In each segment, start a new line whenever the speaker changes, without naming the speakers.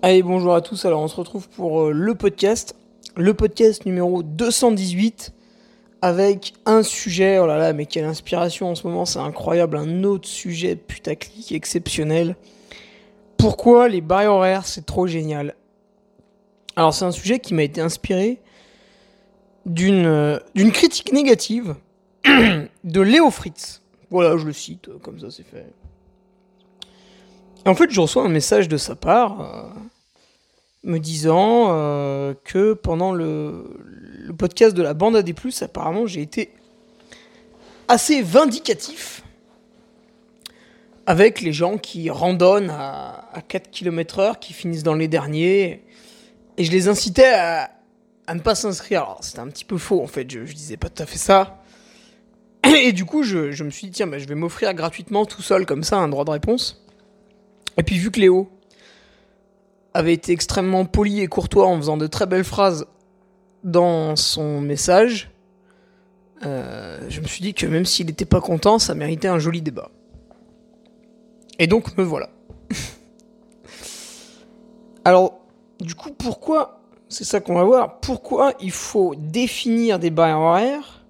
Allez, bonjour à tous. Alors, on se retrouve pour euh, le podcast, le podcast numéro 218, avec un sujet. Oh là là, mais quelle inspiration en ce moment, c'est incroyable. Un autre sujet putaclic exceptionnel. Pourquoi les barrières horaires, c'est trop génial? Alors, c'est un sujet qui m'a été inspiré d'une euh, d'une critique négative de Léo Fritz. Voilà, je le cite, comme ça c'est fait. En fait, je reçois un message de sa part euh, me disant euh, que pendant le, podcast de la bande AD+, apparemment, j'ai été assez vindicatif avec les gens qui randonnent à, 4 km heure, qui finissent dans les derniers. Et je les incitais à, ne pas s'inscrire. Alors, c'était un petit peu faux, en fait. Je, je disais pas tout à fait ça. Et du coup, je, me suis dit, tiens, bah, je vais m'offrir gratuitement tout seul, comme ça, un droit de réponse. Et puis vu que Léo avait été extrêmement poli et courtois en faisant de très belles phrases dans son message, euh, je me suis dit que même s'il n'était pas content, ça méritait un joli débat. Et donc me voilà. Alors, du coup, pourquoi, c'est ça qu'on va voir, pourquoi il faut définir des barrières horaires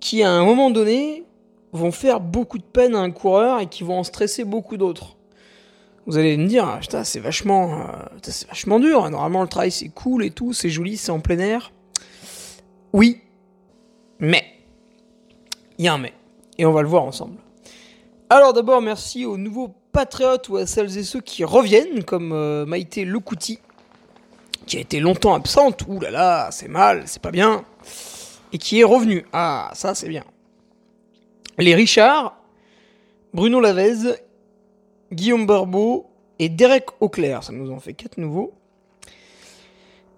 qui, à un moment donné, vont faire beaucoup de peine à un coureur et qui vont en stresser beaucoup d'autres? Vous allez me dire, c'est vachement, euh, vachement dur. Normalement, le travail, c'est cool et tout, c'est joli, c'est en plein air. Oui, mais. Il y a un mais. Et on va le voir ensemble. Alors d'abord, merci aux nouveaux patriotes ou à celles et ceux qui reviennent, comme euh, Maïté Lecouti, qui a été longtemps absente. Ouh là là, c'est mal, c'est pas bien. Et qui est revenu. Ah, ça, c'est bien. Les Richard, Bruno Lavez Guillaume Barbeau et Derek Auclair. Ça nous en fait quatre nouveaux.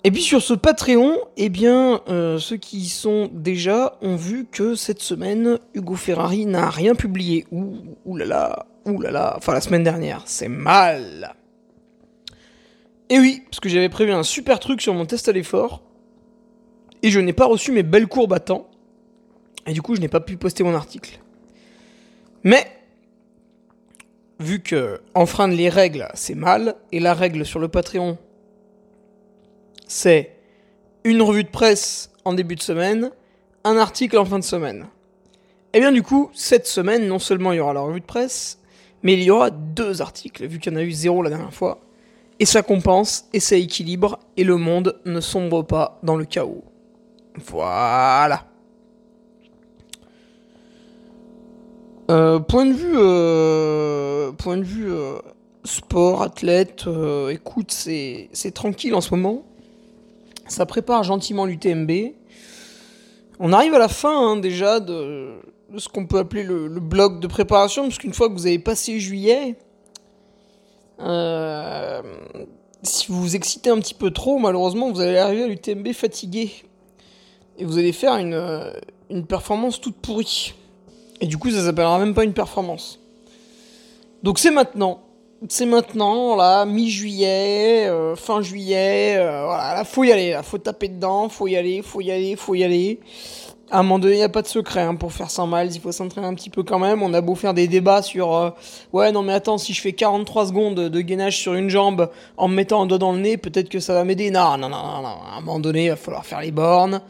Et puis sur ce Patreon, eh bien, euh, ceux qui y sont déjà ont vu que cette semaine, Hugo Ferrari n'a rien publié. Ouh, ouh là là, ouh là là, enfin la semaine dernière, c'est mal. Et oui, parce que j'avais prévu un super truc sur mon test à l'effort, et je n'ai pas reçu mes belles courbes à temps, et du coup je n'ai pas pu poster mon article. Mais vu que enfreindre les règles, c'est mal, et la règle sur le Patreon, c'est une revue de presse en début de semaine, un article en fin de semaine. Et eh bien du coup, cette semaine, non seulement il y aura la revue de presse, mais il y aura deux articles, vu qu'il y en a eu zéro la dernière fois. Et ça compense, et ça équilibre, et le monde ne sombre pas dans le chaos. Voilà. Euh, point de vue, euh, point de vue euh, sport, athlète, écoute, c'est, tranquille en ce moment. Ça prépare gentiment l'UTMB. On arrive à la fin hein, déjà de, ce qu'on peut appeler le, bloc de préparation, parce qu'une fois que vous avez passé juillet, si vous vous excitez un petit peu trop, malheureusement, vous allez arriver à l'UTMB fatigué. Et vous allez faire une, une performance toute pourrie. Et du coup, ça s'appellera même pas une performance. Donc c'est maintenant. C'est maintenant, là, mi-juillet, euh, fin juillet, euh, voilà, là, faut y aller, là, faut taper dedans, faut y aller, faut y aller, faut y aller. À un moment donné, il n'y a pas de secret hein, pour faire 100 miles. Il faut s'entraîner un petit peu quand même. On a beau faire des débats sur euh, Ouais, non, mais attends, si je fais 43 secondes de gainage sur une jambe en me mettant un doigt dans le nez, peut-être que ça va m'aider. Non, non, non, non, non. À un moment donné, il va falloir faire les bornes.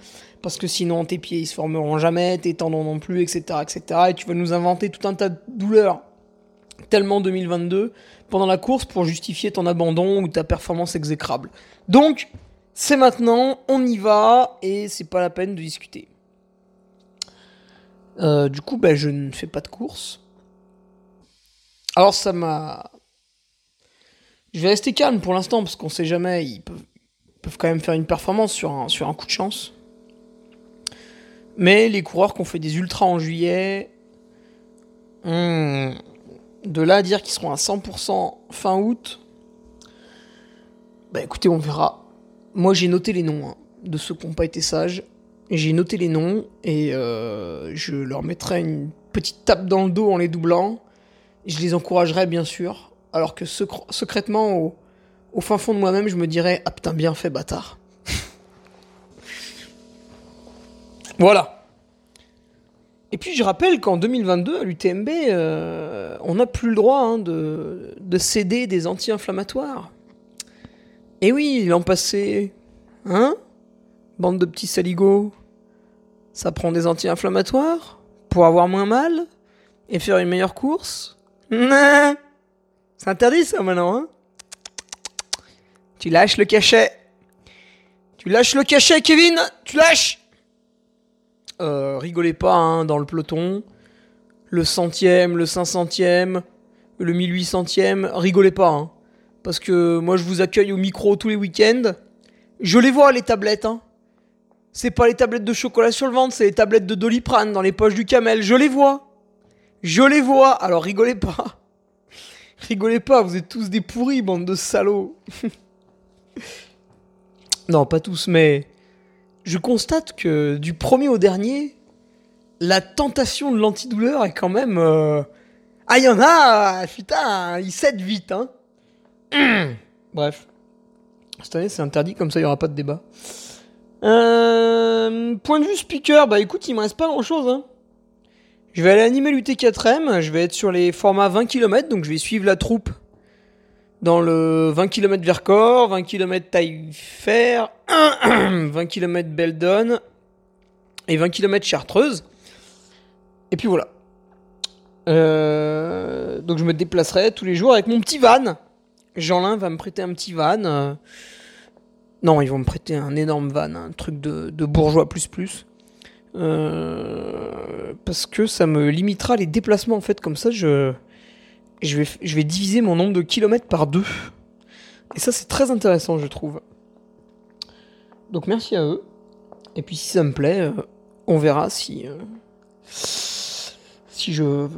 Parce que sinon, tes pieds, ils se formeront jamais, tes tendons non plus, etc., etc. Et tu vas nous inventer tout un tas de douleurs. Tellement 2022 pendant la course pour justifier ton abandon ou ta performance exécrable. Donc, c'est maintenant, on y va et c'est pas la peine de discuter. Euh, du coup, ben, je ne fais pas de course. Alors ça m'a... Je vais rester calme pour l'instant parce qu'on sait jamais, ils peuvent, quand même faire une performance sur un, sur un coup de chance. Mais les coureurs qui ont fait des ultras en juillet, de là à dire qu'ils seront à 100% fin août, bah écoutez, on verra. Moi j'ai noté les noms hein, de ceux qui n'ont pas été sages. J'ai noté les noms et euh, je leur mettrai une petite tape dans le dos en les doublant. Je les encouragerai bien sûr, alors que secrètement, au, au fin fond de moi-même, je me dirais Ah putain, bien fait, bâtard. Voilà. Et puis je rappelle qu'en 2022, à l'UTMB, euh, on n'a plus le droit hein, de, de, céder des anti-inflammatoires. Et oui, l'an passé, hein? Bande de petits saligots. Ça prend des anti-inflammatoires pour avoir moins mal et faire une meilleure course? C'est interdit ça maintenant, hein? Tu lâches le cachet. Tu lâches le cachet, Kevin Tu lâches euh, Rigolez pas hein, dans le peloton. Le centième, le cinq centième, le mille huit centième, rigolez pas. Hein. Parce que moi je vous accueille au micro tous les week-ends. Je les vois les tablettes. Hein. C'est pas les tablettes de chocolat sur le ventre, c'est les tablettes de doliprane dans les poches du camel. Je les vois. Je les vois. Alors rigolez pas. rigolez pas, vous êtes tous des pourris, bande de salauds. non, pas tous, mais je constate que du premier au dernier, la tentation de l'antidouleur est quand même. Euh, ah, il y en a Putain, ils cèdent vite, hein Bref. Cette année, c'est interdit, comme ça, il n'y aura pas de débat. Euh, point de vue speaker, bah écoute, il me reste pas grand chose. Hein. Je vais aller animer l'UT4M, je vais être sur les formats 20 km, donc je vais suivre la troupe dans le 20 km Vercors, 20 km Taillefer, 20 km Beldon et 20 km Chartreuse. Et puis voilà. Euh, donc je me déplacerai tous les jours avec mon petit van. Jeanlin va me prêter un petit van. Non, ils vont me prêter un énorme van, un truc de, bourgeois plus plus. Euh, parce que ça me limitera les déplacements en fait. Comme ça, je, je, vais, je vais diviser mon nombre de kilomètres par deux. Et ça, c'est très intéressant, je trouve. Donc merci à eux. Et puis si ça me plaît, euh, on verra si euh, si je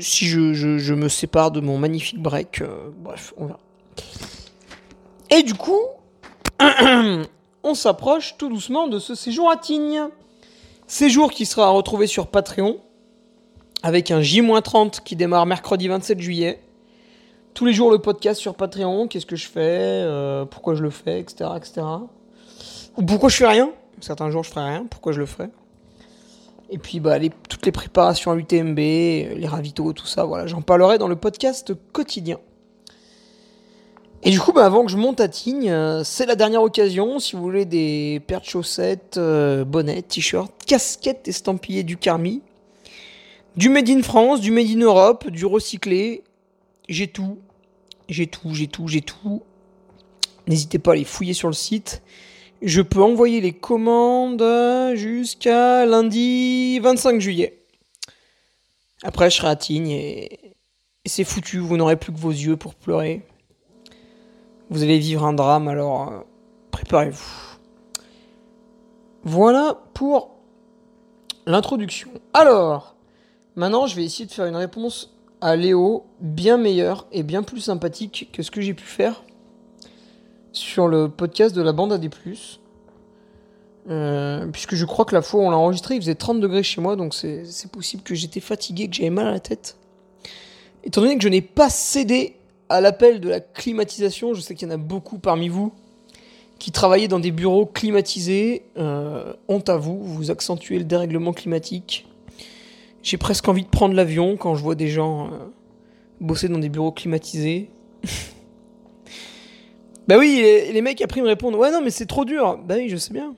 si je, je, me sépare de mon magnifique break. bref, on verra. Et du coup, on s'approche tout doucement de ce séjour à Tignes. Séjour qui sera retrouvé sur Patreon, avec un J-30 qui démarre mercredi 27 juillet. Tous les jours le podcast sur Patreon, qu'est-ce que je fais, euh, pourquoi je le fais, etc.. Ou pourquoi je fais rien. Certains jours je ferai rien, pourquoi je le ferai. Et puis bah, toutes les préparations à l'UTMB, les ravitaux, tout ça, voilà, j'en parlerai dans le podcast quotidien. Et du coup, bah, avant que je monte à Tignes, euh, c'est la dernière occasion. Si vous voulez des paires de chaussettes, euh, bonnets, t-shirts, casquettes estampillées du Carmi, du Made in France, du Made in Europe, du recyclé, j'ai tout. J'ai tout, j'ai tout, j'ai tout. N'hésitez pas à les fouiller sur le site. Je peux envoyer les commandes jusqu'à lundi 25 juillet. Après, je serai à Tignes et c'est foutu. Vous n'aurez plus que vos yeux pour pleurer. Vous allez vivre un drame, alors euh, préparez-vous. Voilà pour l'introduction. Alors, maintenant je vais essayer de faire une réponse à Léo bien meilleure et bien plus sympathique que ce que j'ai pu faire sur le podcast de la bande AD+. Euh, puisque je crois que la fois où on l'a enregistré, il faisait 30 degrés chez moi, donc c'est possible que j'étais fatigué, que j'avais mal à la tête. Étant donné que je n'ai pas cédé à l'appel de la climatisation, je sais qu'il y en a beaucoup parmi vous qui travaillez dans des bureaux climatisés, euh, honte à vous, vous accentuez le dérèglement climatique. J'ai presque envie de prendre l'avion quand je vois des gens euh, bosser dans des bureaux climatisés. bah oui, les, mecs après me répondent Ouais, non, mais c'est trop dur. Bah oui, je sais bien.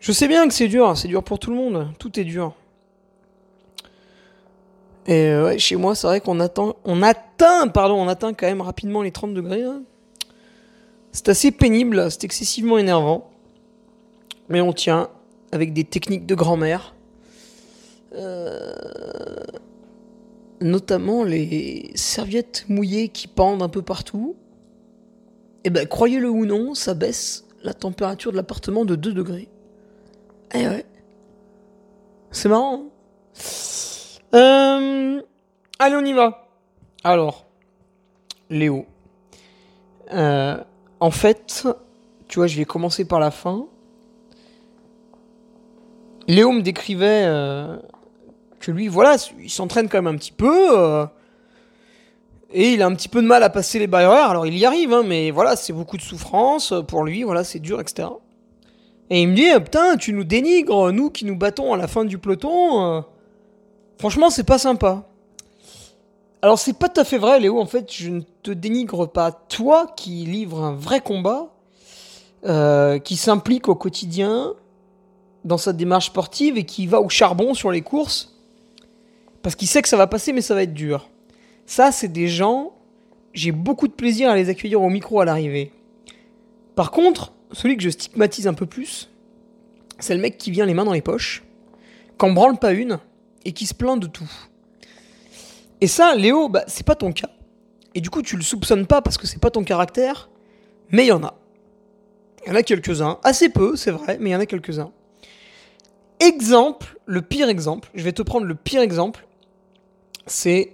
Je sais bien que c'est dur, c'est dur pour tout le monde, tout est dur. Et euh, ouais, chez moi, c'est vrai qu'on attend, on atteint, pardon, on atteint quand même rapidement les 30 degrés. hein. C'est assez pénible, c'est excessivement énervant. Mais on tient avec des techniques de grand-mère. Euh, notamment les serviettes mouillées qui pendent un peu partout. Et ben, croyez-le ou non, ça baisse la température de l'appartement de 2 degrés. Eh ouais. C'est marrant. hein euh, allez, on y va. Alors, Léo. Euh, en fait, tu vois, je vais commencer par la fin. Léo me décrivait que lui, voilà, il s'entraîne quand même un petit peu. euh, et il a un petit peu de mal à passer les barrières. Alors il y arrive, hein, mais voilà, c'est beaucoup de souffrance pour lui, voilà, c'est dur, etc. Et il me dit, ah, putain, tu nous dénigres, nous qui nous battons à la fin du peloton. euh, franchement, c'est pas sympa. Alors c'est pas tout à fait vrai, Léo. En fait, je ne te dénigre pas toi qui livre un vrai combat, euh, qui s'implique au quotidien dans sa démarche sportive et qui va au charbon sur les courses parce qu'il sait que ça va passer, mais ça va être dur. Ça, c'est des gens. J'ai beaucoup de plaisir à les accueillir au micro à l'arrivée. Par contre, celui que je stigmatise un peu plus, c'est le mec qui vient les mains dans les poches, qu'en branle pas une et qui se plaint de tout. Et ça, Léo, bah, c'est pas ton cas. Et du coup, tu le soupçonnes pas parce que c'est pas ton caractère, mais il y en a. Il y en a quelques-uns, assez peu, c'est vrai, mais il y en a quelques-uns. Exemple, le pire exemple, je vais te prendre le pire exemple, c'est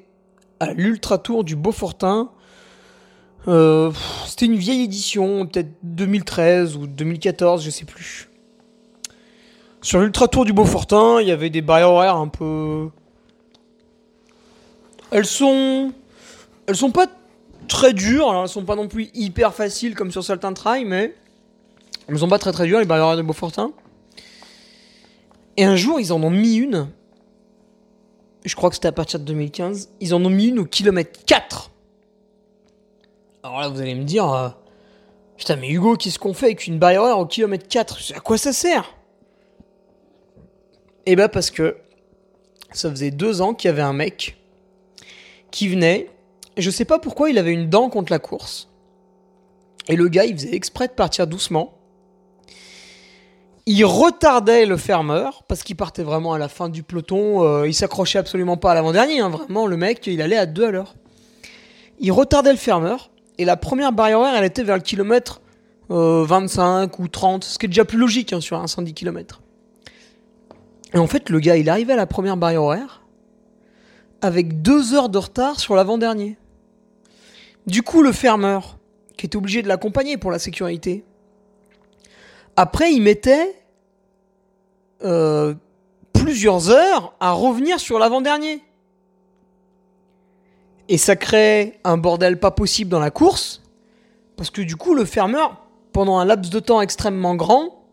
à l'Ultra Tour du Beaufortin. Euh, C'était une vieille édition, peut-être 2013 ou 2014, je sais plus. Sur l'Ultra Tour du Beaufortin, il y avait des barrières horaires un peu elles sont. Elles sont pas très dures, alors elles sont pas non plus hyper faciles comme sur certains trails, mais. Elles sont pas très très dures, les barrières de Beaufortin. Et un jour, ils en ont mis une. Je crois que c'était à partir de 2015. Ils en ont mis une au kilomètre 4. Alors là, vous allez me dire. euh, Putain, mais Hugo, qu'est-ce qu'on fait avec une barrière au kilomètre 4 À quoi ça sert? Eh ben, parce que. Ça faisait deux ans qu'il y avait un mec qui venait. Je sais pas pourquoi il avait une dent contre la course. Et le gars, il faisait exprès de partir doucement. Il retardait le fermeur parce qu'il partait vraiment à la fin du peloton. euh, il s'accrochait absolument pas à l'avant-dernier. hein, vraiment, le mec, il allait à deux à l'heure. Il retardait le fermeur. Et la première barrière horaire, elle était vers le kilomètre euh, 25 ou 30. Ce qui est déjà plus logique hein, sur un 110 km. Et en fait, le gars, il arrivait à la première barrière horaire avec deux heures de retard sur l'avant-dernier. Du coup, le fermeur, qui était obligé de l'accompagner pour la sécurité, après, il mettait euh, plusieurs heures à revenir sur l'avant-dernier. Et ça crée un bordel pas possible dans la course, parce que du coup, le fermeur, pendant un laps de temps extrêmement grand,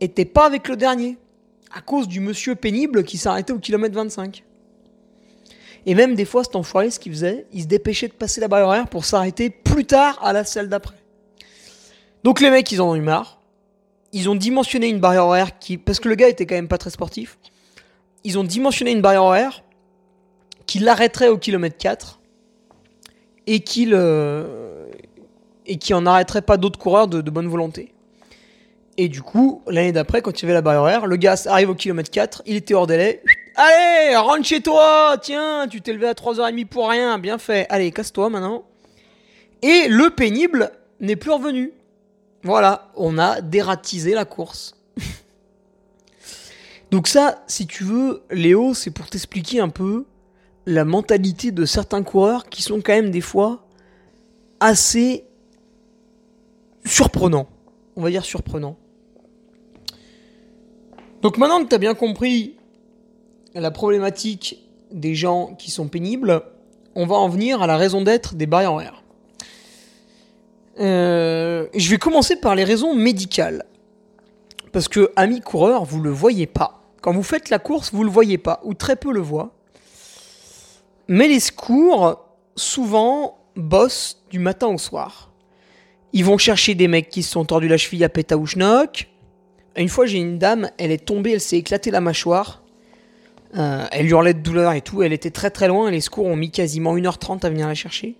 était pas avec le dernier, à cause du monsieur pénible qui s'arrêtait au kilomètre 25. Et même des fois, cet enfoiré, ce qu'il faisait, il se dépêchait de passer la barrière pour s'arrêter plus tard à la selle d'après. Donc les mecs, ils en ont eu marre. Ils ont dimensionné une barrière horaire qui... Parce que le gars était quand même pas très sportif. Ils ont dimensionné une barrière horaire qui l'arrêterait au kilomètre 4 et qui, le... et qui en arrêterait pas d'autres coureurs de, bonne volonté. Et du coup, l'année d'après, quand il y avait la barrière horaire, le gars arrive au kilomètre 4, il était hors délai. Allez, rentre chez toi Tiens, tu t'es levé à 3h30 pour rien, bien fait. Allez, casse-toi maintenant. Et le pénible n'est plus revenu. Voilà, on a dératisé la course. Donc ça, si tu veux, Léo, c'est pour t'expliquer un peu la mentalité de certains coureurs qui sont quand même des fois assez surprenants. On va dire surprenants. Donc maintenant que tu as bien compris la problématique des gens qui sont pénibles, on va en venir à la raison d'être des barrières horaires. Euh, je vais commencer par les raisons médicales. Parce que, amis coureurs, vous le voyez pas. Quand vous faites la course, vous le voyez pas, ou très peu le voient. Mais les secours, souvent, bossent du matin au soir. Ils vont chercher des mecs qui se sont tordus la cheville à Pétaouchnok. Une fois, j'ai une dame, elle est tombée, elle s'est éclatée la mâchoire. Euh, elle hurlait de douleur et tout. Elle était très très loin. Les secours ont mis quasiment 1h30 à venir la chercher.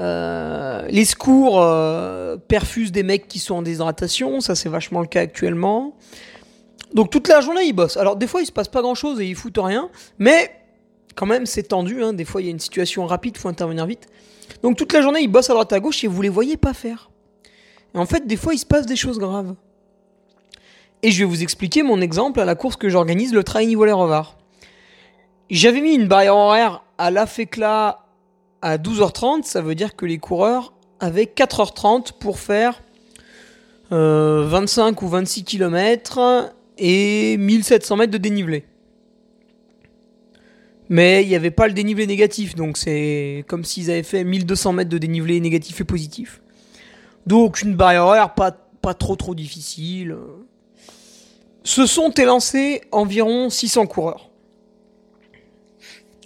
Euh, les secours euh, perfusent des mecs qui sont en déshydratation. Ça, c'est vachement le cas actuellement. Donc toute la journée, ils bossent. Alors des fois, il se passe pas grand-chose et ils foutent rien. Mais quand même, c'est tendu. Hein. Des fois, il y a une situation rapide, faut intervenir vite. Donc toute la journée, ils bossent à droite à gauche et vous les voyez pas faire. Et en fait, des fois, il se passe des choses graves. Et je vais vous expliquer mon exemple à la course que j'organise, le trail niveau Rovar. J'avais mis une barrière horaire à la FECLA à 12h30, ça veut dire que les coureurs avaient 4h30 pour faire 25 euh, ou 26 km et 1700 mètres de dénivelé. Mais il n'y avait pas le dénivelé négatif, donc c'est comme s'ils avaient fait 1200 mètres de dénivelé négatif et positif. Donc une barrière horaire pas, pas trop trop difficile. Se sont élancés environ 600 coureurs.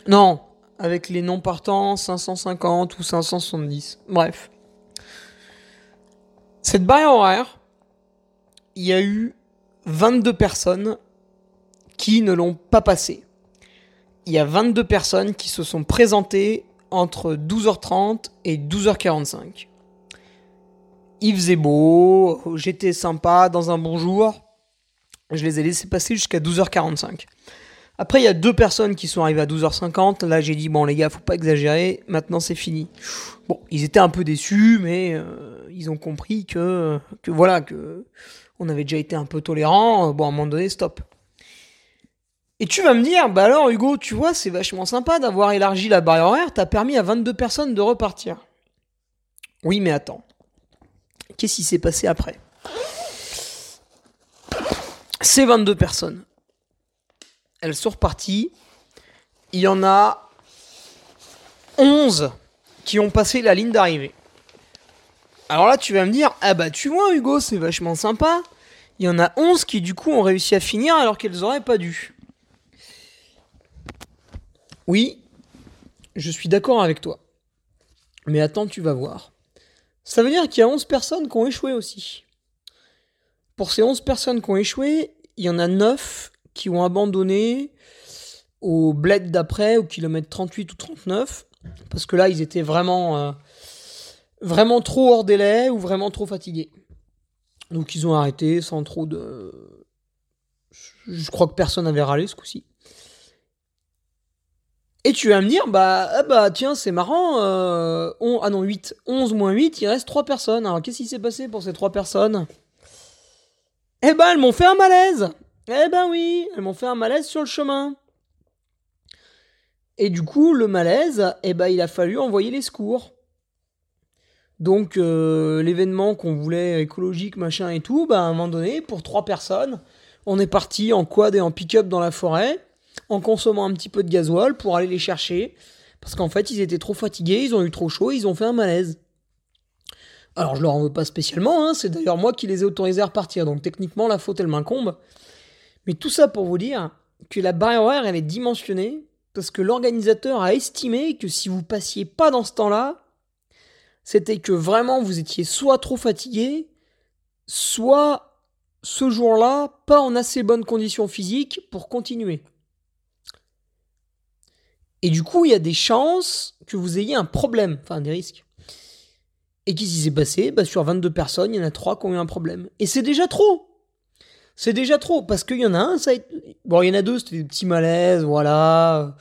Non, avec les non partants, 550 ou 570. Bref. Cette barrière horaire, il y a eu 22 personnes qui ne l'ont pas passée. Il y a 22 personnes qui se sont présentées entre 12h30 et 12h45. Il faisait beau, j'étais sympa, dans un bon jour. Je les ai laissés passer jusqu'à 12h45. Après, il y a deux personnes qui sont arrivées à 12h50. Là, j'ai dit, bon, les gars, faut pas exagérer. Maintenant, c'est fini. Bon, ils étaient un peu déçus, mais euh, ils ont compris que, voilà, que on avait déjà été un peu tolérant. Bon, à un moment donné, stop. Et tu vas me dire, bah alors, Hugo, tu vois, c'est vachement sympa d'avoir élargi la barrière horaire. T'as permis à 22 personnes de repartir. Oui, mais attends. Qu'est-ce qui s'est passé après? Ces 22 personnes, elles sont reparties. Il y en a 11 qui ont passé la ligne d'arrivée. Alors là, tu vas me dire, ah bah tu vois Hugo, c'est vachement sympa. Il y en a 11 qui du coup ont réussi à finir alors qu'elles auraient pas dû. Oui, je suis d'accord avec toi. Mais attends, tu vas voir. Ça veut dire qu'il y a 11 personnes qui ont échoué aussi. Pour ces 11 personnes qui ont échoué, il y en a 9 qui ont abandonné au bled d'après, au kilomètre 38 ou 39, parce que là, ils étaient vraiment, euh, vraiment trop hors délai ou vraiment trop fatigués. Donc ils ont arrêté sans trop de... Je crois que personne n'avait râlé ce coup-ci. Et tu vas me dire, bah, ah bah tiens, c'est marrant, euh, ah non, 8, 11 moins 8, il reste 3 personnes. Alors qu'est-ce qui s'est passé pour ces 3 personnes? Eh ben, elles m'ont fait un malaise eh ben oui, elles m'ont fait un malaise sur le chemin. Et du coup, le malaise, eh ben, il a fallu envoyer les secours. Donc, euh, l'événement qu'on voulait écologique, machin et tout, bah, à un moment donné, pour trois personnes, on est parti en quad et en pick-up dans la forêt, en consommant un petit peu de gasoil pour aller les chercher. Parce qu'en fait, ils étaient trop fatigués, ils ont eu trop chaud, ils ont fait un malaise. Alors, je leur en veux pas spécialement, hein, c'est d'ailleurs moi qui les ai autorisés à repartir, donc techniquement, la faute, elle m'incombe. Mais tout ça pour vous dire que la barrière horaire, elle est dimensionnée parce que l'organisateur a estimé que si vous passiez pas dans ce temps-là, c'était que vraiment vous étiez soit trop fatigué, soit ce jour-là pas en assez bonnes conditions physiques pour continuer. Et du coup, il y a des chances que vous ayez un problème, enfin des risques. Et qu'est-ce qui s'est passé? Bah, Sur 22 personnes, il y en a 3 qui ont eu un problème. Et c'est déjà trop c'est déjà trop, parce qu'il y en a un, ça a été... Bon, il y en a deux, c'était des petits malaises, voilà.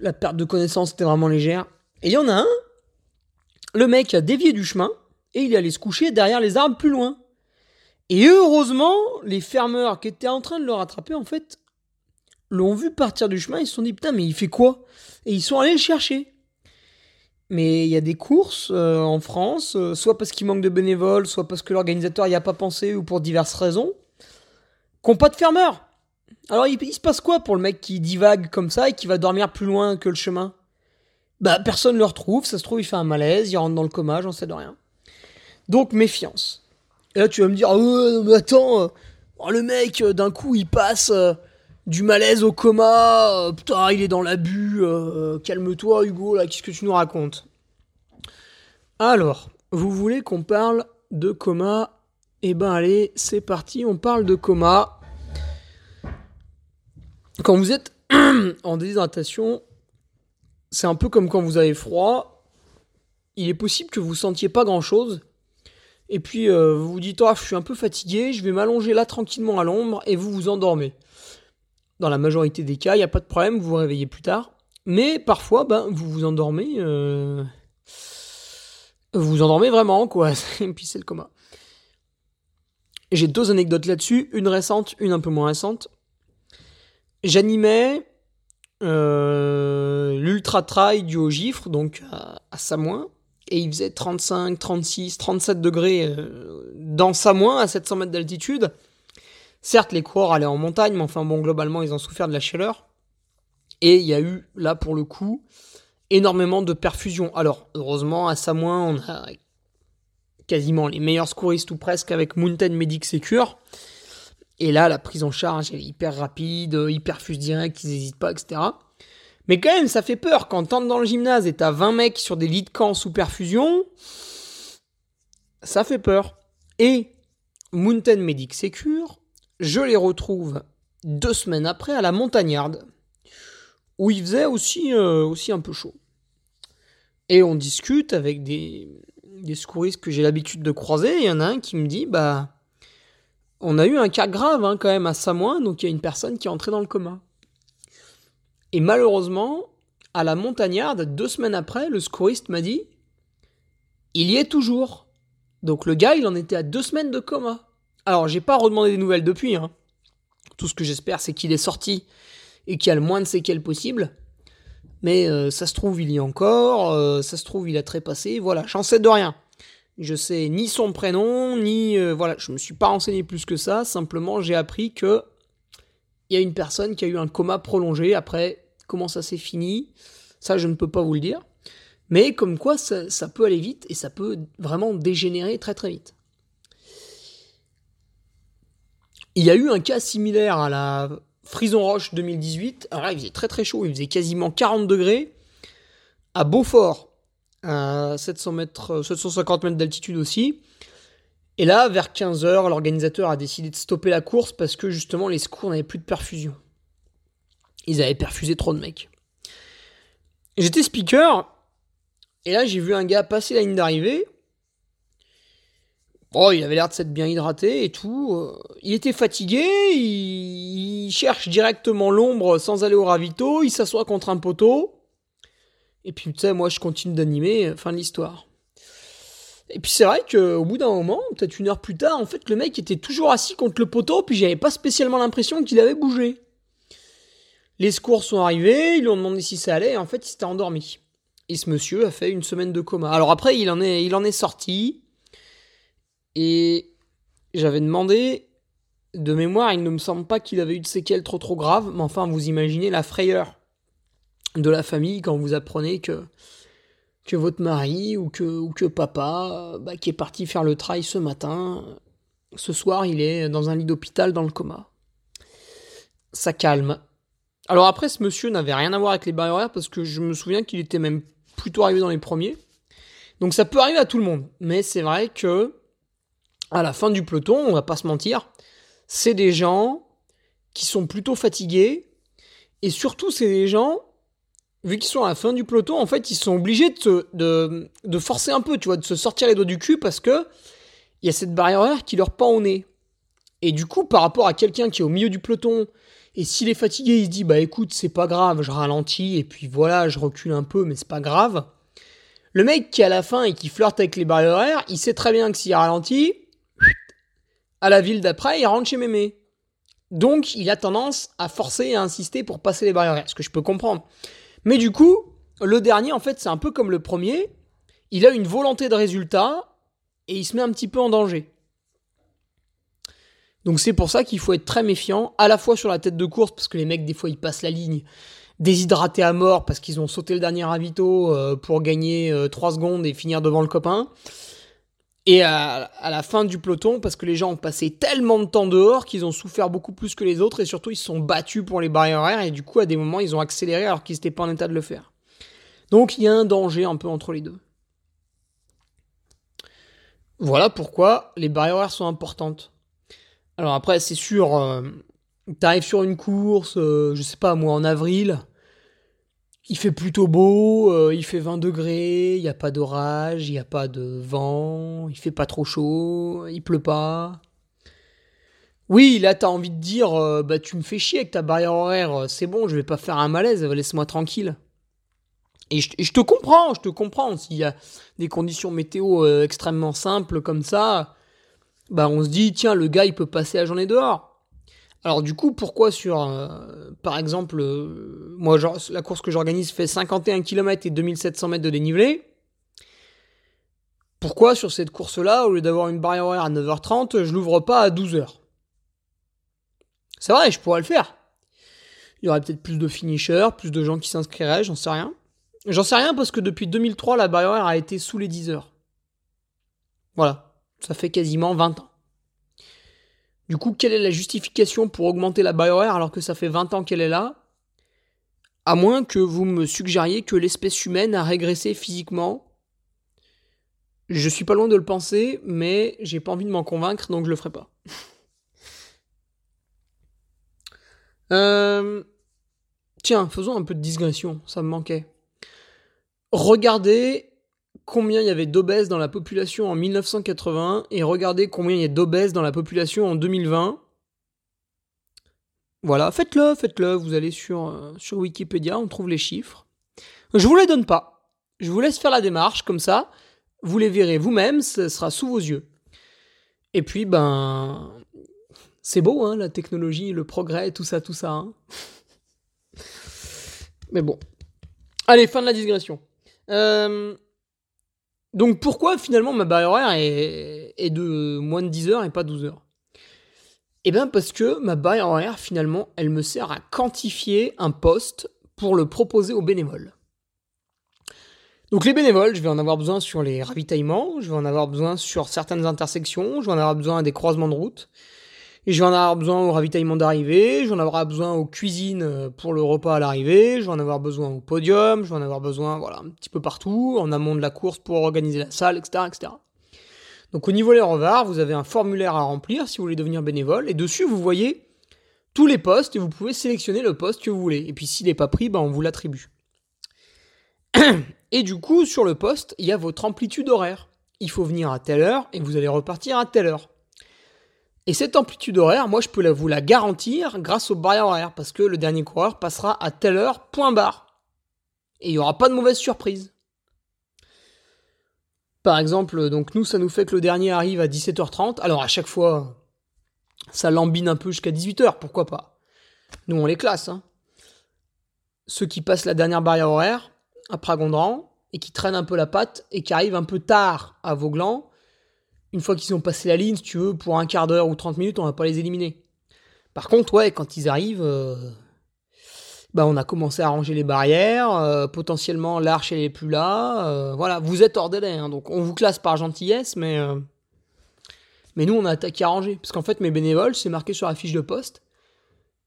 La perte de connaissance était vraiment légère. Et il y en a un, le mec a dévié du chemin, et il est allé se coucher derrière les arbres plus loin. Et heureusement, les fermeurs qui étaient en train de le rattraper, en fait, l'ont vu partir du chemin, ils se sont dit, putain, mais il fait quoi? Et ils sont allés le chercher. Mais il y a des courses euh, en France, euh, soit parce qu'il manque de bénévoles, soit parce que l'organisateur n'y a pas pensé, ou pour diverses raisons, qui n'ont pas de fermeur. Alors il, se passe quoi pour le mec qui divague comme ça et qui va dormir plus loin que le chemin? Bah personne le retrouve, ça se trouve il fait un malaise, il rentre dans le coma, j'en sais de rien. Donc méfiance. Et là tu vas me dire, ouais, mais attends, euh, oh, le mec d'un coup il passe du malaise au coma, putain il est dans l'abus, calme-toi Hugo là, qu'est-ce que tu nous racontes? Alors, vous voulez qu'on parle de coma? Eh ben allez, c'est parti, on parle de coma. Quand vous êtes en déshydratation, c'est un peu comme quand vous avez froid. Il est possible que vous sentiez pas grand chose. Et puis euh, vous vous dites, oh, je suis un peu fatigué, je vais m'allonger là tranquillement à l'ombre et vous vous endormez. Dans la majorité des cas, il n'y a pas de problème, vous vous réveillez plus tard. Mais parfois, ben, vous vous endormez. Euh, vous vous endormez vraiment, quoi. et puis c'est le coma. J'ai deux anecdotes là-dessus, une récente, une un peu moins récente. J'animais euh, l'ultra trail du Haut-Gifre, donc à, Samoin, et il faisait 35, 36, 37 degrés euh, dans Samoin à 700 mètres d'altitude. Certes, les coureurs allaient en montagne, mais enfin bon, globalement, ils ont souffert de la chaleur. Et il y a eu, là, pour le coup, énormément de perfusion. Alors, heureusement, à Samoin, on a quasiment les meilleurs secouristes ou presque avec Mountain Medic Secure. Et là, la prise en charge est hyper rapide, ils perfusent direct, ils n'hésitent pas, etc. Mais quand même, ça fait peur quand t'entres dans le gymnase et t'as 20 mecs sur des lits de camp sous perfusion. Ça fait peur. Et Mountain Medic Secure, je les retrouve deux semaines après à la montagnarde, où il faisait aussi, euh, aussi un peu chaud. Et on discute avec des, des secouristes que j'ai l'habitude de croiser. Il y en a un qui me dit Bah on a eu un cas grave hein, quand même à Samoin, donc il y a une personne qui est entrée dans le coma. Et malheureusement, à la montagnarde, deux semaines après, le secouriste m'a dit il y est toujours. Donc le gars, il en était à deux semaines de coma. Alors j'ai pas redemandé des nouvelles depuis. Hein. Tout ce que j'espère, c'est qu'il est sorti et qu'il y a le moins de séquelles possible. Mais euh, ça se trouve, il y est encore. Euh, ça se trouve, il a trépassé. Voilà, j'en sais de rien. Je sais ni son prénom, ni euh, voilà, je me suis pas renseigné plus que ça. Simplement, j'ai appris que il y a une personne qui a eu un coma prolongé. Après, comment ça s'est fini, ça je ne peux pas vous le dire. Mais comme quoi, ça peut aller vite et ça peut vraiment dégénérer très très vite. Il y a eu un cas similaire à la Frison Roche 2018. Alors là, il faisait très très chaud, il faisait quasiment 40 degrés. À Beaufort, à 700 mètres, 750 mètres d'altitude aussi. Et là, vers 15h, l'organisateur a décidé de stopper la course parce que justement les secours n'avaient plus de perfusion. Ils avaient perfusé trop de mecs. J'étais speaker, et là j'ai vu un gars passer la ligne d'arrivée. Il avait l'air de s'être bien hydraté et tout. Il était fatigué, il, il cherche directement l'ombre sans aller au ravito, il s'assoit contre un poteau. Et puis, tu sais, moi, je continue d'animer, euh, fin de l'histoire. Et puis, c'est vrai qu'au bout d'un moment, peut-être une heure plus tard, en fait, le mec était toujours assis contre le poteau, puis j'avais pas spécialement l'impression qu'il avait bougé. Les secours sont arrivés, ils lui ont demandé si ça allait, et en fait, il s'était endormi. Et ce monsieur a fait une semaine de coma. Alors après, il en est, il en est sorti. Et j'avais demandé, de mémoire, il ne me semble pas qu'il avait eu de séquelles trop trop graves, mais enfin, vous imaginez la frayeur de la famille quand vous apprenez que, que votre mari ou que, ou que papa, bah, qui est parti faire le trail ce matin, ce soir il est dans un lit d'hôpital dans le coma. Ça calme. Alors après, ce monsieur n'avait rien à voir avec les barrières parce que je me souviens qu'il était même plutôt arrivé dans les premiers. Donc ça peut arriver à tout le monde. Mais c'est vrai que à la fin du peloton, on va pas se mentir, c'est des gens qui sont plutôt fatigués. Et surtout, c'est des gens vu qu'ils sont à la fin du peloton, en fait, ils sont obligés de, de, forcer un peu, tu vois, de se sortir les doigts du cul parce que il y a cette barrière qui leur pend au nez. Et du coup, par rapport à quelqu'un qui est au milieu du peloton, et s'il est fatigué, il se dit, bah écoute, c'est pas grave, je ralentis, et puis voilà, je recule un peu, mais c'est pas grave. Le mec qui est à la fin et qui flirte avec les barrières, il sait très bien que s'il ralentit, à la ville d'après, il rentre chez mémé. Donc, il a tendance à forcer et à insister pour passer les barrières, ce que je peux comprendre. Mais du coup, le dernier, en fait, c'est un peu comme le premier. Il a une volonté de résultat et il se met un petit peu en danger. Donc c'est pour ça qu'il faut être très méfiant, à la fois sur la tête de course, parce que les mecs, des fois, ils passent la ligne. déshydratés à mort parce qu'ils ont sauté le dernier ravito euh, pour gagner 3 secondes et finir devant le copain. Et à, la fin du peloton, parce que les gens ont passé tellement de temps dehors qu'ils ont souffert beaucoup plus que les autres et surtout ils se sont battus pour les barrières horaires et du coup à des moments ils ont accéléré alors qu'ils n'étaient pas en état de le faire. Donc il y a un danger un peu entre les deux. Voilà pourquoi les barrières horaires sont importantes. Alors après c'est sûr, euh, t'arrives sur une course, euh, je sais pas moi en avril, il fait plutôt beau, euh, il fait 20 degrés, il n'y a pas d'orage, il n'y a pas de vent, il fait pas trop chaud, il pleut pas. Oui, là t'as envie de dire, euh, bah tu me fais chier avec ta barrière horaire, euh, c'est bon, je vais pas faire un malaise, laisse-moi tranquille. Et je, te comprends, je te comprends, s'il y a des conditions météo extrêmement simples comme ça, bah on se dit, tiens, le gars il peut passer la journée dehors. Alors du coup, pourquoi sur, euh, par exemple, euh, moi, la course que j'organise fait 51 km et 2700 mètres de dénivelé. Pourquoi sur cette course-là, au lieu d'avoir une barrière horaire à 9h30, je l'ouvre pas à 12h C'est vrai, je pourrais le faire. Il y aurait peut-être plus de finishers, plus de gens qui s'inscriraient, j'en sais rien. J'en sais rien parce que depuis 2003, la barrière horaire a été sous les 10 heures. Voilà, ça fait quasiment 20 ans. Du coup, quelle est la justification pour augmenter la horaire alors que ça fait 20 ans qu'elle est là? À moins que vous me suggériez que l'espèce humaine a régressé physiquement. Je suis pas loin de le penser, mais j'ai pas envie de m'en convaincre, donc je le ferai pas. euh... Tiens, faisons un peu de digression, ça me manquait. Regardez combien il y avait d'obèses dans la population en 1980 et regardez combien il y a d'obèses dans la population en 2020. Voilà, faites-le, faites-le, vous allez sur, euh, sur Wikipédia, on trouve les chiffres. Je vous les donne pas. Je vous laisse faire la démarche comme ça, vous les verrez vous-même, ce sera sous vos yeux. Et puis ben c'est beau hein, la technologie, le progrès, tout ça tout ça. Hein. Mais bon. Allez, fin de la digression. Euh, donc pourquoi finalement ma barrière horaire est, de moins de 10 heures et pas 12 heures? Eh bien parce que ma barrière horaire finalement elle me sert à quantifier un poste pour le proposer aux bénévoles. Donc les bénévoles, je vais en avoir besoin sur les ravitaillements, je vais en avoir besoin sur certaines intersections, je vais en avoir besoin à des croisements de route, et je vais en avoir besoin au ravitaillement d'arrivée, je vais en avoir besoin aux cuisines euh, pour le repas à l'arrivée, je vais en avoir besoin au podium, je vais en avoir besoin voilà, un petit peu partout, en amont de la course pour organiser la salle, etc. etc. Donc au niveau des revards, vous avez un formulaire à remplir si vous voulez devenir bénévole, et dessus vous voyez tous les postes, et vous pouvez sélectionner le poste que vous voulez. Et puis s'il n'est pas pris, ben, on vous l'attribue. Et du coup, sur le poste, il y a votre amplitude horaire. Il faut venir à telle heure, et vous allez repartir à telle heure. Et cette amplitude horaire, moi je peux vous la garantir grâce aux barrières horaires, parce que le dernier coureur passera à telle heure, point barre. Et il n'y aura pas de mauvaise surprise. Par exemple, donc nous, ça nous fait que le dernier arrive à 17h30. Alors à chaque fois, ça lambine un peu jusqu'à 18h, pourquoi pas. Nous, on les classe. Hein. Ceux qui passent la dernière barrière horaire, à Pragondran, et qui traînent un peu la patte, et qui arrivent un peu tard à Vauglan, une fois qu'ils ont passé la ligne, si tu veux, pour un quart d'heure ou 30 minutes, on va pas les éliminer. Par contre, ouais, quand ils arrivent, euh, bah, on a commencé à ranger les barrières, euh, potentiellement l'arche elle est plus là, euh, voilà, vous êtes hors délai, hein, donc on vous classe par gentillesse, mais, mais nous on a attaqué à ranger, parce qu'en fait mes bénévoles, c'est marqué sur la fiche de poste,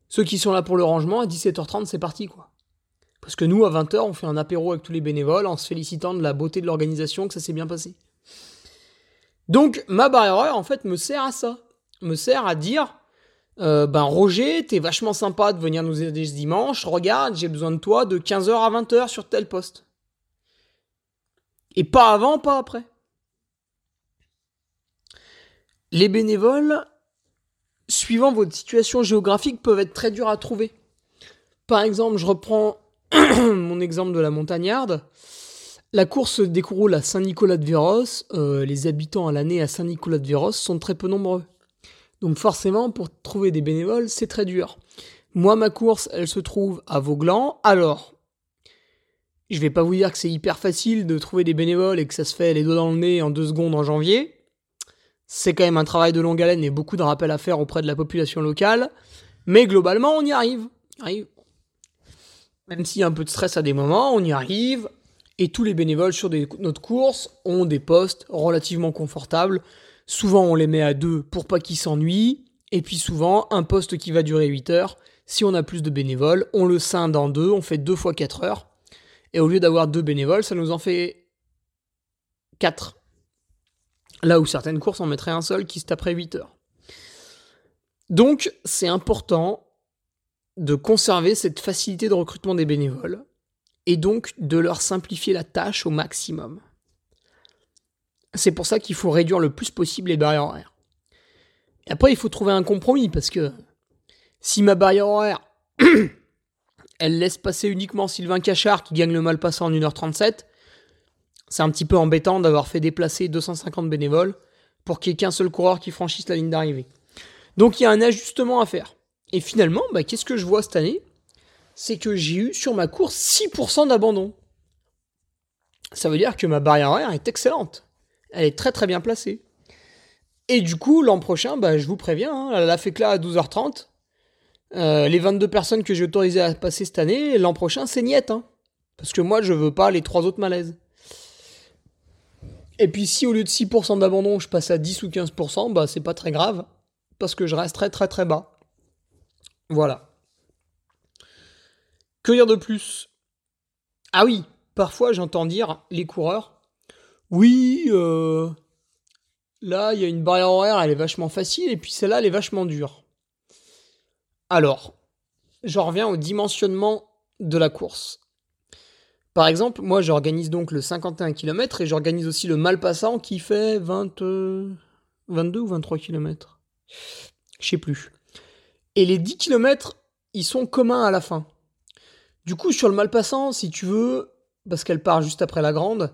ceux qui sont là pour le rangement, à 17h30 c'est parti quoi. Parce que nous, à 20h, on fait un apéro avec tous les bénévoles en se félicitant de la beauté de l'organisation, que ça s'est bien passé. Donc ma barrière horaire en fait me sert à ça, me sert à dire euh, ben Roger, t'es vachement sympa de venir nous aider ce dimanche, regarde, j'ai besoin de toi de 15h à 20h sur tel poste. Et pas avant, pas après. Les bénévoles, suivant votre situation géographique, peuvent être très durs à trouver. Par exemple, je reprends mon exemple de la montagnarde. La course se à Saint-Nicolas-de-Véros. Euh, les habitants à l'année à Saint-Nicolas-de-Véros sont très peu nombreux. Donc forcément, pour trouver des bénévoles, c'est très dur. Moi, ma course, elle se trouve à Vauglan. Alors, je vais pas vous dire que c'est hyper facile de trouver des bénévoles et que ça se fait les doigts dans le nez en deux secondes en janvier. C'est quand même un travail de longue haleine et beaucoup de rappels à faire auprès de la population locale. Mais globalement, on y arrive. On y arrive. Même s'il y a un peu de stress à des moments, on y arrive. Et tous les bénévoles sur notre course ont des postes relativement confortables. Souvent, on les met à deux pour pas qu'ils s'ennuient. Et puis souvent, un poste qui va durer 8 heures. Si on a plus de bénévoles, on le scinde en deux, on fait deux fois 4 heures. Et au lieu d'avoir deux bénévoles, ça nous en fait 4. Là où certaines courses en mettraient un seul qui se taperait 8 heures. Donc, c'est important de conserver cette facilité de recrutement des bénévoles et donc de leur simplifier la tâche au maximum. C'est pour ça qu'il faut réduire le plus possible les barrières horaires. Et après, il faut trouver un compromis parce que si ma barrière horaire, elle laisse passer uniquement Sylvain Cachard qui gagne le mal passant en 1h37, c'est un petit peu embêtant d'avoir fait déplacer 250 bénévoles pour qu'il n'y ait qu'un seul coureur qui franchisse la ligne d'arrivée. Donc il y a un ajustement à faire. Et finalement, bah, qu'est-ce que je vois cette année? C'est que j'ai eu sur ma course 6% d'abandon. Ça veut dire que ma barrière horaire est excellente. Elle est très très bien placée. Et du coup, l'an prochain, bah, je vous préviens, hein, elle a fait que là à 12h30. Euh, les 22 personnes que j'ai autorisées à passer cette année, l'an prochain, c'est niette. Hein. parce que moi, je veux pas les trois autres malaises. Et puis si au lieu de 6% d'abandon, je passe à 10 ou 15%, bah c'est pas très grave, parce que je reste très très très bas. Voilà. Que dire de plus? Ah oui, parfois j'entends dire les coureurs, oui, euh, là il y a une barrière horaire, elle est vachement facile, et puis celle-là elle est vachement dure. Alors, j'en reviens au dimensionnement de la course. Par exemple, moi j'organise donc le 51 km et j'organise aussi le Malpassant qui fait 20, 22 ou 23 km. Je sais plus. Et les 10 km, ils sont communs à la fin. Du coup, sur le Malpassant, si tu veux, parce qu'elle part juste après la grande,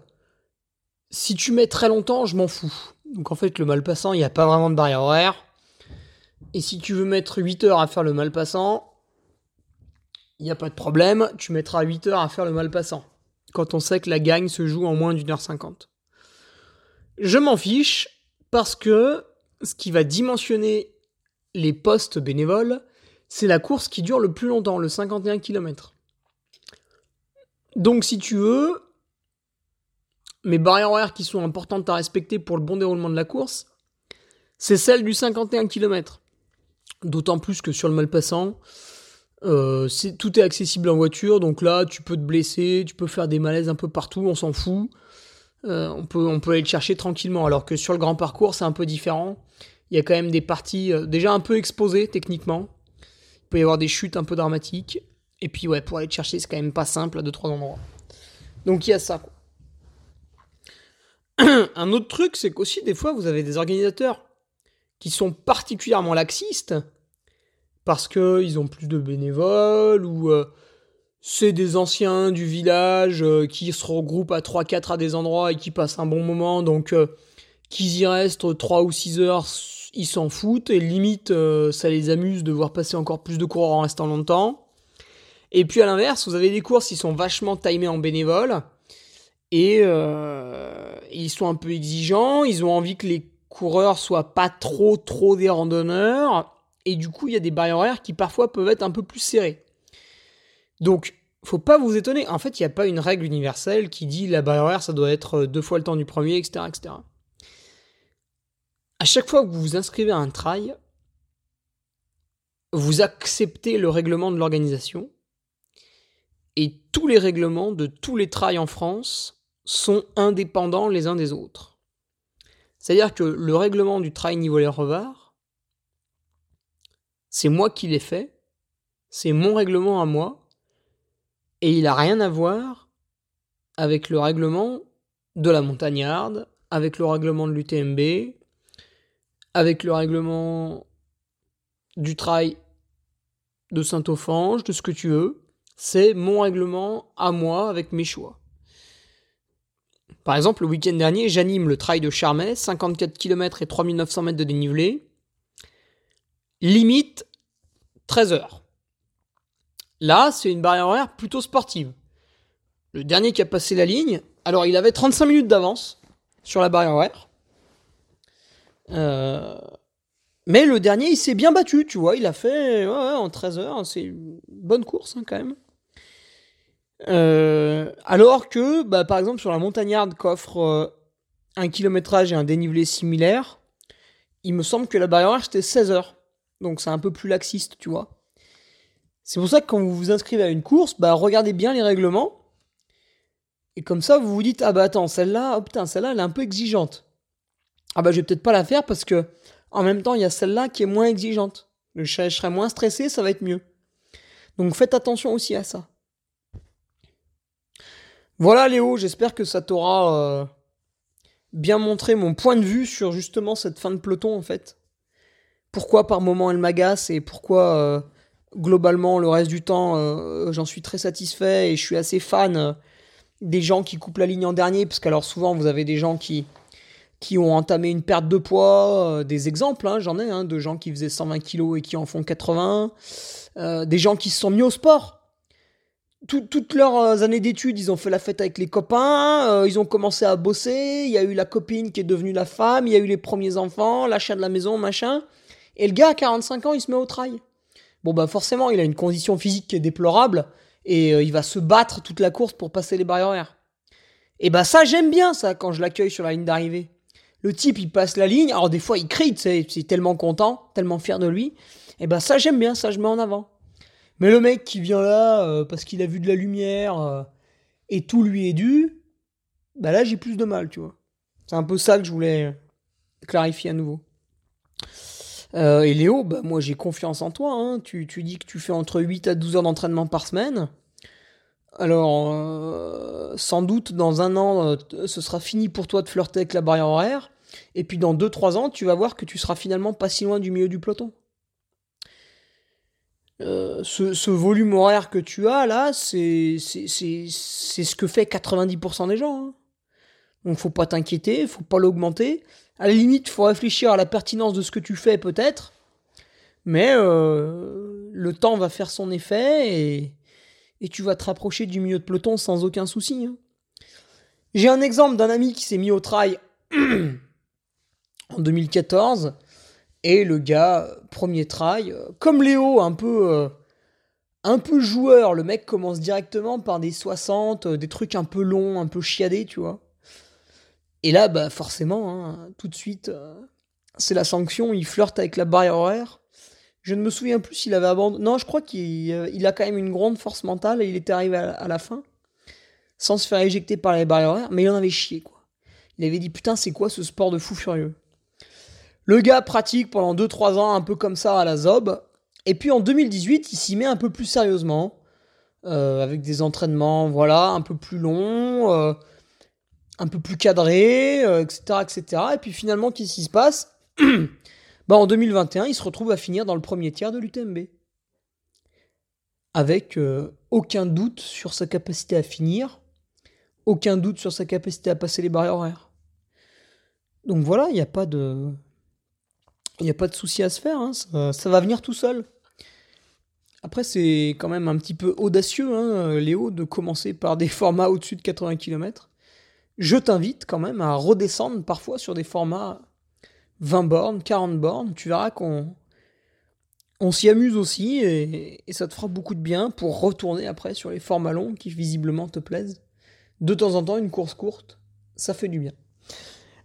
si tu mets très longtemps, je m'en fous. Donc en fait, le Malpassant, il n'y a pas vraiment de barrière horaire. Et si tu veux mettre 8 heures à faire le Malpassant, il n'y a pas de problème, tu mettras 8 heures à faire le mal passant, quand on sait que la gagne se joue en moins d'une heure cinquante. Je m'en fiche, parce que ce qui va dimensionner les postes bénévoles, c'est la course qui dure le plus longtemps, le 51 km. Donc si tu veux, mes barrières horaires qui sont importantes à respecter pour le bon déroulement de la course, c'est celle du 51 km. D'autant plus que sur le mal passant, euh, tout est accessible en voiture, donc là, tu peux te blesser, tu peux faire des malaises un peu partout, on s'en fout. Euh, on, peut, aller te chercher tranquillement, alors que sur le grand parcours, c'est un peu différent. Il y a quand même des parties euh, déjà un peu exposées techniquement. Il peut y avoir des chutes un peu dramatiques. Et puis, ouais, pour aller te chercher, c'est quand même pas simple à deux, trois endroits. Donc, il y a ça. un autre truc, c'est qu'aussi, des fois, vous avez des organisateurs qui sont particulièrement laxistes parce qu'ils ont plus de bénévoles ou euh, c'est des anciens du village euh, qui se regroupent à 3-4 à des endroits et qui passent un bon moment, donc euh, qu'ils y restent 3 ou 6 heures, ils s'en foutent et limite ça les amuse de voir passer encore plus de coureurs en restant longtemps. Et puis à l'inverse, vous avez des courses qui sont vachement timées en bénévoles et ils sont un peu exigeants, ils ont envie que les coureurs soient pas trop trop des randonneurs et du coup, il y a des barrières horaires qui parfois peuvent être un peu plus serrées. Donc, faut pas vous étonner. En fait, il n'y a pas une règle universelle qui dit la barrière horaire, ça doit être euh, deux fois le temps du premier, etc., etc. À chaque fois que vous vous inscrivez à un trail, vous acceptez le règlement de l'organisation. Et tous les règlements de tous les trails en France sont indépendants les uns des autres. C'est-à-dire que le règlement du trail Nivolet-Revard, c'est moi qui l'ai fait, c'est mon règlement à moi, et il n'a rien à voir avec le règlement de la montagnarde, avec le règlement de l'UTMB, avec le règlement du trail de Saint-Ophange, de ce que tu veux. C'est mon règlement à moi avec mes choix. Par exemple, le week-end dernier, j'anime le trail de Charmey, 54 km et 3900 mètres de dénivelé limite 13 heures. Là, c'est une barrière horaire plutôt sportive. Le dernier qui a passé la ligne, alors il avait 35 minutes d'avance sur la barrière horaire. Euh, mais le dernier, il s'est bien battu, tu vois. Il a fait en 13 heures. C'est une bonne course hein, quand même. Euh, alors que, bah, par exemple, sur la montagnarde qu'offre euh, un kilométrage et un dénivelé similaire, il me semble que la barrière c'était 16 heures. Donc c'est un peu plus laxiste, tu vois. C'est pour ça que quand vous vous inscrivez à une course, bah, regardez bien les règlements. Et comme ça, vous vous dites, ah bah attends, celle-là, oh putain, celle-là, elle est un peu exigeante. Ah bah je vais peut-être pas la faire parce que en même temps, il y a celle-là qui est moins exigeante. Je serai moins stressé, ça va être mieux. Donc faites attention aussi à ça. Voilà Léo, j'espère que ça t'aura euh, bien montré mon point de vue sur justement cette fin de peloton en fait. Pourquoi par moment elle m'agace et pourquoi euh, globalement le reste du temps euh, j'en suis très satisfait et je suis assez fan des gens qui coupent la ligne en dernier parce qu'alors souvent vous avez des gens qui qui ont entamé une perte de poids, des exemples, hein, j'en ai, hein, de gens qui faisaient 120 kg et qui en font 80, des gens qui se sont mis au sport, toutes leurs euh, années d'études, ils ont fait la fête avec les copains, euh, ils ont commencé à bosser, il y a eu la copine qui est devenue la femme, il y a eu les premiers enfants, l'achat de la maison, machin. Et le gars, à 45 ans, il se met au trail. Bon, bah forcément, il a une condition physique qui est déplorable, et euh, il va se battre toute la course pour passer les barrières. Et bah ça, j'aime bien ça, quand je l'accueille sur la ligne d'arrivée. Le type, il passe la ligne, alors des fois, il crie, c'est tellement content, tellement fier de lui. Et bah ça, j'aime bien, ça, je mets en avant. Mais le mec qui vient là euh, parce qu'il a vu de la lumière euh, et tout lui est dû, bah là j'ai plus de mal, tu vois. C'est un peu ça que je voulais clarifier à nouveau. Euh, et Léo, bah moi j'ai confiance en toi. Hein. Tu, tu, dis que tu fais entre 8 à 12 heures d'entraînement par semaine. Alors, sans doute dans un an, ce sera fini pour toi de flirter avec la barrière horaire. Et puis dans 2-3 ans, tu vas voir que tu seras finalement pas si loin du milieu du peloton. Euh, ce, volume horaire que tu as là, c'est ce que fait 90% des gens. Hein. Donc faut pas t'inquiéter, faut pas l'augmenter. À la limite, faut réfléchir à la pertinence de ce que tu fais peut-être, mais euh, le temps va faire son effet et, et, tu vas te rapprocher du milieu de peloton sans aucun souci. Hein. J'ai un exemple d'un ami qui s'est mis au trail en 2014 et le gars, premier try, euh, comme Léo, un peu, euh, un peu joueur, le mec commence directement par des 60, euh, des trucs un peu longs, un peu chiadés, tu vois. Et là, bah forcément, hein, tout de suite, c'est la sanction, il flirte avec la barrière horaire. Je ne me souviens plus s'il avait abandonné. Non, je crois qu'il a quand même une grande force mentale et il était arrivé à, la fin, sans se faire éjecter par les barrières horaires, mais il en avait chié, quoi. Il avait dit, putain, c'est quoi ce sport de fou furieux? Le gars pratique pendant 2-3 ans un peu comme ça à la Zob. Et puis en 2018, il s'y met un peu plus sérieusement. Euh, avec des entraînements voilà, un peu plus longs, euh, un peu plus cadrés, etc., euh, etc. Et puis finalement, qu'est-ce qui se passe bah, En 2021, il se retrouve à finir dans le premier tiers de l'UTMB. Avec aucun doute sur sa capacité à finir, aucun doute sur sa capacité à passer les barrières horaires. Donc voilà, il n'y a pas de il n'y a pas de souci à se faire, hein, ça, va venir tout seul. Après, c'est quand même un petit peu audacieux, hein, Léo, de commencer par des formats au-dessus de 80 km. Je t'invite quand même à redescendre parfois sur des formats 20 bornes, 40 bornes. Tu verras qu'on on s'y amuse aussi et, et, ça te fera beaucoup de bien pour retourner après sur les formats longs qui visiblement te plaisent. De temps en temps, une course courte, ça fait du bien.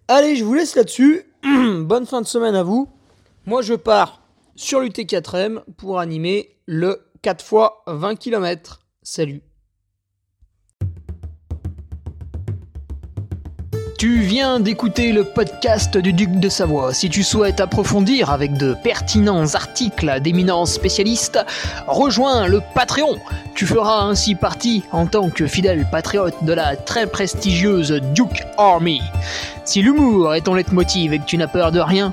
Allez, je vous laisse là-dessus. Bonne fin de semaine à vous. Moi, je pars sur l'UT4M pour animer le 4 x 20 km. Salut
Tu viens d'écouter le podcast du Duc de Savoie. Si tu souhaites approfondir avec de pertinents articles d'éminents spécialistes, rejoins le Patreon. Tu feras ainsi partie, en tant que fidèle patriote, de la très prestigieuse Duke Army. Si l'humour est ton leitmotiv et que tu n'as peur de rien,